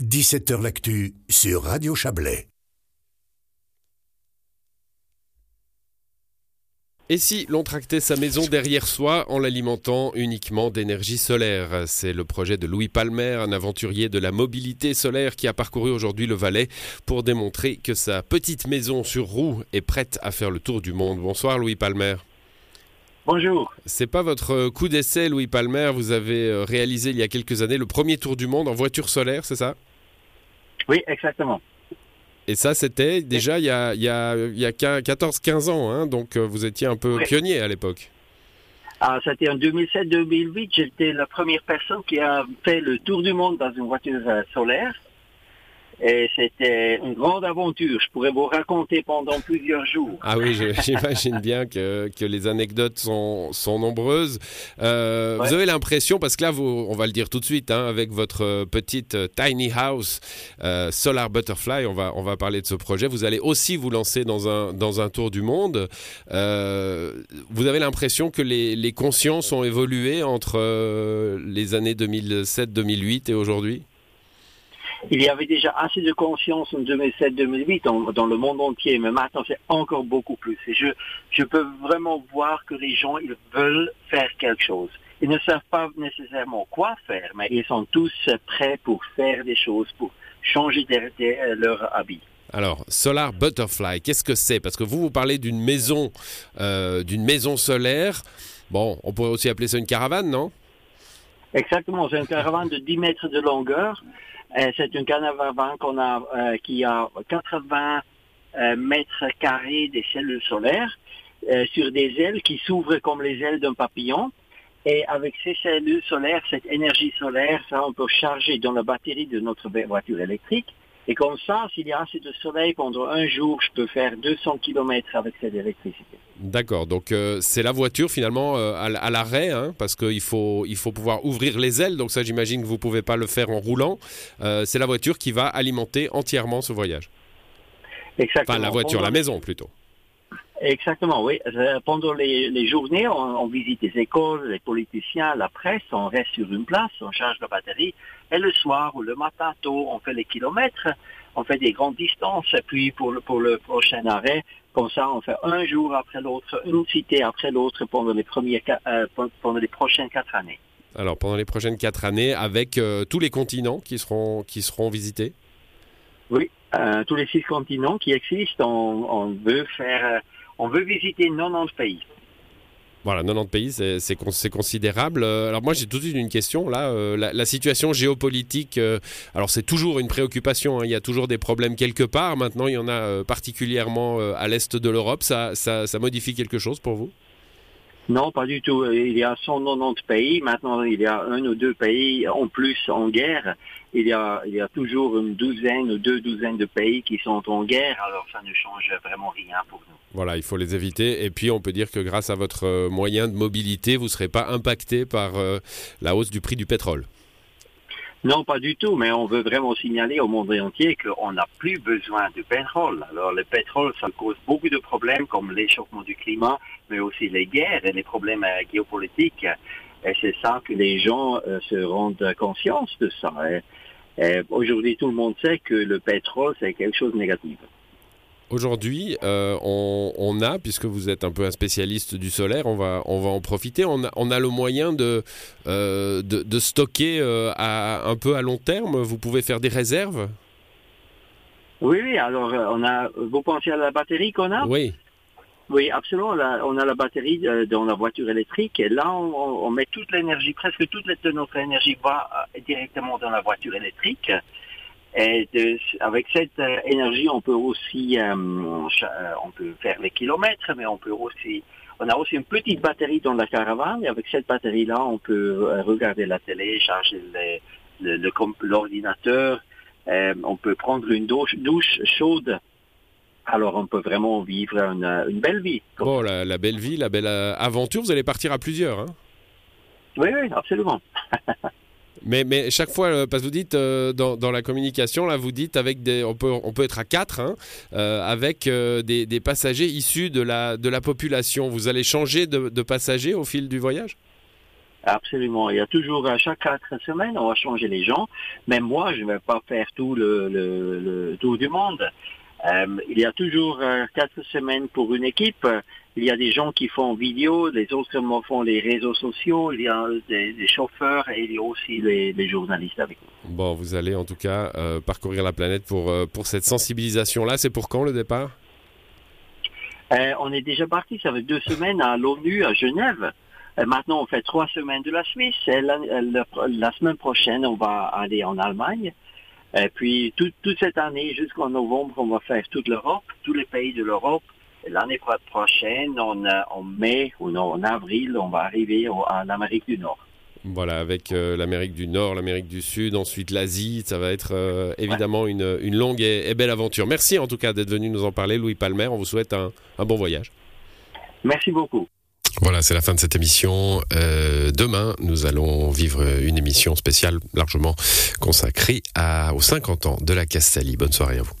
17h L'actu sur Radio Chablais. Et si l'on tractait sa maison derrière soi en l'alimentant uniquement d'énergie solaire? C'est le projet de Louis Palmer, un aventurier de la mobilité solaire qui a parcouru aujourd'hui le Valais pour démontrer que sa petite maison sur roue est prête à faire le tour du monde. Bonsoir Louis Palmer. Bonjour. C'est pas votre coup d'essai, Louis Palmer. Vous avez euh, réalisé il y a quelques années le premier tour du monde en voiture solaire, c'est ça? Oui, exactement. Et ça, c'était déjà il y a, il y a, il y a 14-15 ans, hein, donc euh, vous étiez un peu Oui. pionnier à l'époque. Ah, c'était en 2007-2008. J'étais la première personne qui a fait le tour du monde dans une voiture euh, solaire. Et c'était une grande aventure. Je pourrais vous raconter pendant plusieurs jours. Ah oui, j'imagine bien que, que les anecdotes sont, sont nombreuses. Euh, Ouais. Vous avez l'impression, parce que là, vous, on va le dire tout de suite, hein, avec votre petite euh, tiny house euh, Solar Butterfly, on va, on va parler de ce projet. Vous allez aussi vous lancer dans un, dans un tour du monde. Euh, vous avez l'impression que les, les consciences ont évolué entre les années 2007-2008 et aujourd'hui? Il y avait déjà assez de conscience en 2007-2008 en- dans le monde entier, mais maintenant c'est encore beaucoup plus. Et je, je peux vraiment voir que les gens, ils veulent faire quelque chose. Ils ne savent pas nécessairement quoi faire, mais ils sont tous prêts pour faire des choses, pour changer des- euh, leur habit. Alors, Solar Butterfly, qu'est-ce que c'est? Parce que vous, vous parlez d'une maison, euh, d'une maison solaire. Bon, on pourrait aussi appeler ça une caravane, non? Exactement, c'est une caravane de 10 mètres de longueur. Euh, c'est une caravane qu'on a, euh, qui a 80 euh, mètres carrés des cellules solaires sur des ailes qui s'ouvrent comme les ailes d'un papillon. Et avec ces cellules solaires, cette énergie solaire, ça, on peut charger dans la batterie de notre voiture électrique. Et comme ça, s'il y a assez de soleil pendant un jour, je peux faire 200 km avec cette électricité. D'accord, donc euh, c'est la voiture finalement euh, à, l'arrêt, hein, parce qu'il faut, il faut pouvoir ouvrir les ailes, donc ça j'imagine que vous ne pouvez pas le faire en roulant. Euh, c'est la voiture qui va alimenter entièrement ce voyage. Exactement. Enfin, la voiture, Pendant la maison plutôt. Exactement, oui. Pendant les, les journées, on, on visite les écoles, les politiciens, la presse, on reste sur une place, on charge la batterie, et le soir ou le matin tôt, on fait les kilomètres, on fait des grandes distances, puis pour le, pour le prochain arrêt, comme ça, on fait un jour après l'autre, une cité après l'autre pendant les premiers, euh, pendant les prochaines quatre années. Alors pendant les prochaines quatre années, avec euh, tous les continents qui seront, qui seront visités? Oui, euh, tous les six continents qui existent, on, on veut faire, on veut visiter 90 pays. Voilà, 90 pays, c'est- c'est con- c'est considérable. Euh, Alors moi, j'ai tout de suite une question. Là, euh, la, situation géopolitique, euh, alors c'est toujours une préoccupation. hein. Il y a toujours des problèmes quelque part. Maintenant, il y en a particulièrement à l'est de l'Europe. Ça, ça modifie quelque chose pour vous? Non, pas du tout. Il y a 190 pays. Maintenant, il y a un ou deux pays en plus en guerre. Il y a, il y a toujours une douzaine ou deux douzaines de pays qui sont en guerre. Alors, ça ne change vraiment rien pour nous. Voilà, il faut les éviter. Et puis, on peut dire que grâce à votre euh, moyen de mobilité, vous ne serez pas impacté par euh, la hausse du prix du pétrole. Non, pas du tout. Mais on veut vraiment signaler au monde entier qu'on n'a plus besoin de pétrole. Alors, le pétrole, ça cause beaucoup de problèmes comme l'échauffement du climat, mais aussi les guerres et les problèmes euh, géopolitiques. Et c'est ça que les gens euh, se rendent conscience de ça. Et Aujourd'hui, tout le monde sait que le pétrole, c'est quelque chose de négatif. Aujourd'hui, euh, on, on a, puisque vous êtes un peu un spécialiste du solaire, on va, on va en profiter. On a, on a le moyen de, euh, de, de stocker euh, à, un peu à long terme. Vous pouvez faire des réserves? Oui, oui, alors on a, vous pensez à la batterie qu'on a? Oui. Oui, absolument. Là, on a la batterie dans la voiture électrique et là, on, met toute l'énergie, presque toute notre énergie va directement dans la voiture électrique. Et de- avec cette euh, énergie, on peut aussi, euh, euh, on peut faire les kilomètres, mais on peut aussi, on a aussi une petite batterie dans la caravane. Et avec cette batterie-là, on peut regarder la télé, charger les- le- le comp- l'ordinateur. Euh, on peut prendre une douche, douche chaude. Alors, on peut vraiment vivre une, une belle vie. Bon, la, la belle vie, la belle aventure, vous allez partir à plusieurs. Hein? Oui, oui, absolument. mais, mais chaque fois, euh, parce que vous dites euh, dans, la communication, là, vous dites avec on peut, on peut être à quatre, hein, euh, avec euh, des, passagers issus de la, de la population. Vous allez changer de, de passagers au fil du voyage? Absolument. Il y a toujours, à chaque quatre semaines, on va changer les gens. Même moi, je ne vais pas faire tout le, le, le tour du monde. Il y a toujours quatre semaines pour une équipe. Il y a des gens qui font vidéo, les autres font les réseaux sociaux, il y a des, chauffeurs et il y a aussi les, journalistes avec nous. Bon, vous allez en tout cas euh, parcourir la planète pour, pour cette sensibilisation-là. C'est pour quand le départ? On est déjà parti, ça fait deux semaines à l'ONU à Genève. maintenant, on fait trois semaines de la Suisse. Et la semaine prochaine, on va aller en Allemagne. Et puis, toute cette année, jusqu'en novembre, on va faire toute l'Europe, tous les pays de l'Europe. L'année prochaine, en, en mai ou non, en avril, on va arriver en Amérique du Nord. Voilà, avec euh, l'Amérique du Nord, l'Amérique du Sud, ensuite l'Asie, ça va être euh, évidemment une, une, longue et, belle aventure. Merci en tout cas d'être venu nous en parler, Louis Palmer. On vous souhaite un, un bon voyage. Merci beaucoup. Voilà, c'est la fin de cette émission. Euh, demain, nous allons vivre une émission spéciale largement consacrée à, aux 50 ans de la Castalie. Bonne soirée à vous.